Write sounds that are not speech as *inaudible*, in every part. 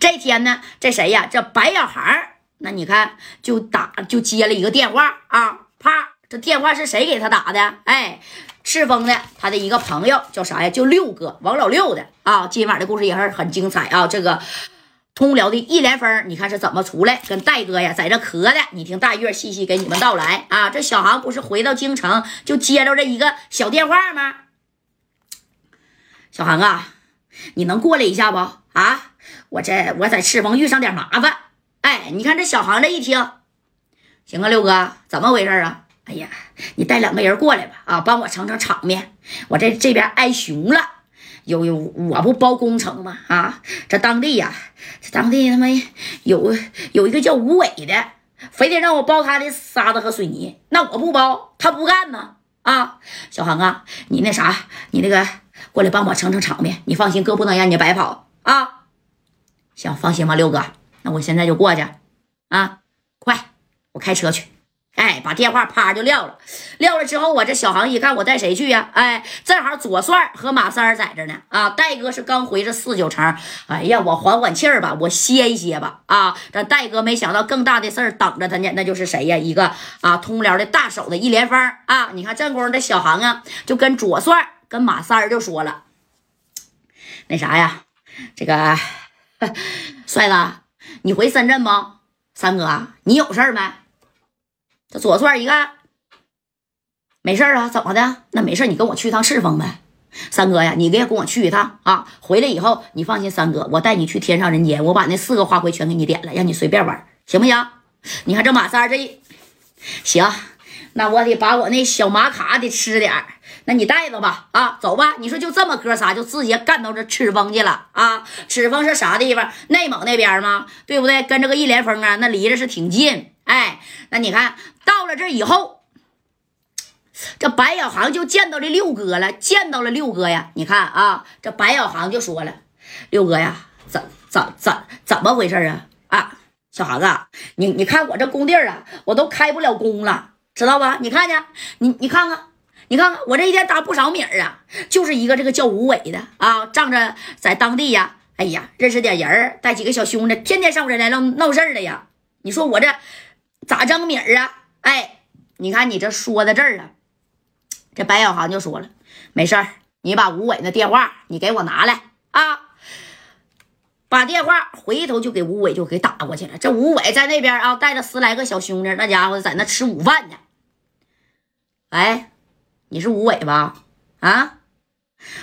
这天呢，这谁呀？这白小孩，那你看就打就接了一个电话啊，啪，这电话是谁给他打的？哎，赤峰的他的一个朋友叫啥呀？叫六哥，王老六的啊。今晚的故事也是很精彩啊，这个。通辽的一连峰，你看是怎么出来？跟戴哥呀在这咳的。你听大月细细给你们道来啊。这小航不是回到京城就接着这一个小电话吗？小航啊，你能过来一下不？啊，我这我在赤峰遇上点麻烦。哎，你看这小航这一听，行啊，六哥，怎么回事啊？哎呀，你带两个人过来吧，啊，帮我撑撑场面。我这这边挨熊了。有有，我不包工程吗？啊，这当地呀，这当地他妈有有一个叫吴伟的，非得让我包他的沙子和水泥，那我不包，他不干呢？啊，小航啊，你那啥，你那个过来帮我撑撑场面，你放心，哥不能让你白跑啊。行，放心吧，六哥，那我现在就过去啊，快，我开车去。哎，把电话啪就撂了，撂了之后，我这小航一看，我带谁去呀？哎，正好左帅和马三在这呢。啊，戴哥是刚回这四九城，哎呀，我缓缓气儿吧，我歇一歇吧。啊，这戴哥没想到更大的事儿等着他呢，那就是谁呀？一个啊，通辽的大手的一连峰啊！你看这功夫，这小航啊，就跟左帅跟马三就说了，那啥呀，这个 *laughs* 帅子，你回深圳不？三哥，你有事儿没？这左帅一看，没事儿啊，怎么的？那没事你跟我去趟赤峰呗。三哥呀，你也跟我去一趟啊。回来以后，你放心，三哥，我带你去天上人间，我把那四个花魁全给你点了，让你随便玩，行不行？你看这马三这一行，那我得把我那小马卡得吃点那你带着吧，啊，走吧。你说就这么哥仨就直接干到这赤峰去了啊？赤峰是啥地方？内蒙那边吗？对不对？跟这个一连峰啊，那离着是挺近。哎，那你看到了这以后，这白小航就见到这六哥了，见到了六哥呀。你看啊，这白小航就说了：“六哥呀，怎怎怎怎么回事啊？啊，小航啊，你你看我这工地啊，我都开不了工了，知道吧？你看见你你看看，你看看我这一天打不少米儿啊，就是一个这个叫吴伟的啊，仗着在当地呀，哎呀，认识点人儿带几个小兄弟，天天上我这来闹闹事儿的呀。你说我这。”咋挣米儿啊？哎，你看你这说到这儿了，这白小航就说了，没事儿，你把吴伟那电话你给我拿来啊，把电话回头就给吴伟就给打过去了。这吴伟在那边啊，带着十来个小兄弟，那家伙在那吃午饭呢。哎，你是吴伟吧？啊，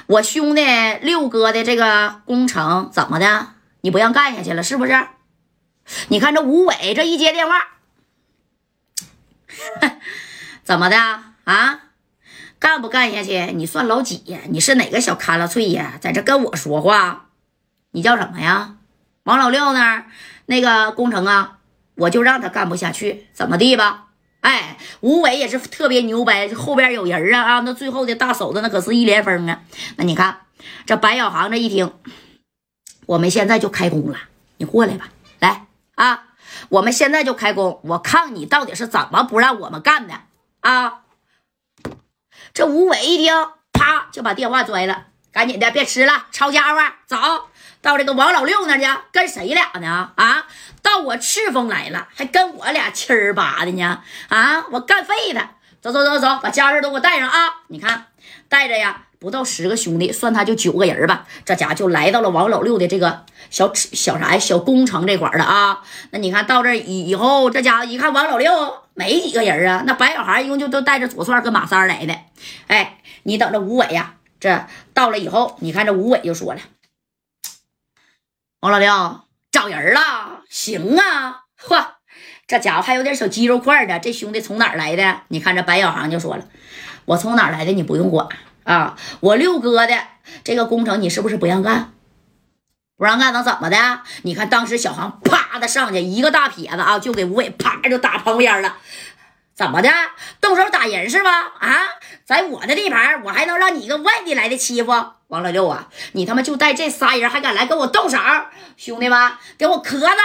我兄弟六哥的这个工程怎么的？你不让干下去了是不是？你看这吴伟这一接电话。*laughs* 怎么的啊？干不干下去？你算老几呀？你是哪个小卡拉脆呀？在这跟我说话？你叫什么呀？王老六那儿那个工程啊，我就让他干不下去，怎么地吧？哎，吴伟也是特别牛掰，后边有人啊啊！那最后的大手子那可是一连峰啊！那你看这白小航这一听，我们现在就开工了，你过来吧，来啊！我们现在就开工，我看你到底是怎么不让我们干的啊！这吴伟一听，啪就把电话拽了，赶紧的，别吃了，抄家伙，走到这个王老六那去，跟谁俩呢？啊，到我赤峰来了，还跟我俩七儿八的呢？啊，我干废他！走走走走，把家人都给我带上啊！你看，带着呀。不到十个兄弟，算他就九个人吧。这家就来到了王老六的这个小小啥呀，小工程这块儿了啊。那你看到这以以后，这家伙一看王老六没几个人啊。那白小孩一共就都带着左帅跟马三来的。哎，你等着吴伟呀，这到了以后，你看这吴伟就说了：“王老六找人了，行啊，嚯，这家伙还有点小肌肉块的。这兄弟从哪儿来的？你看这白小航就说了：我从哪儿来的，你不用管。”啊，我六哥的这个工程，你是不是不让干？不让干能怎么的？你看当时小航啪的上去一个大撇子啊，就给吴伟啪就打旁边了。怎么的？动手打人是吧？啊，在我的地盘，我还能让你一个外地来的欺负？王老六啊，你他妈就带这仨人还敢来跟我动手？兄弟们，给我磕子！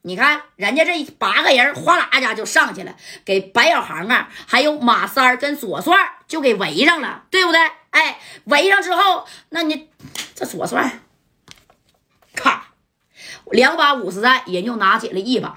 你看人家这八个人哗啦一下就上去了，给白小航啊，还有马三跟左帅就给围上了，对不对？哎，围上之后，那你这左帅，咔，两把五十弹，也就拿起了一把。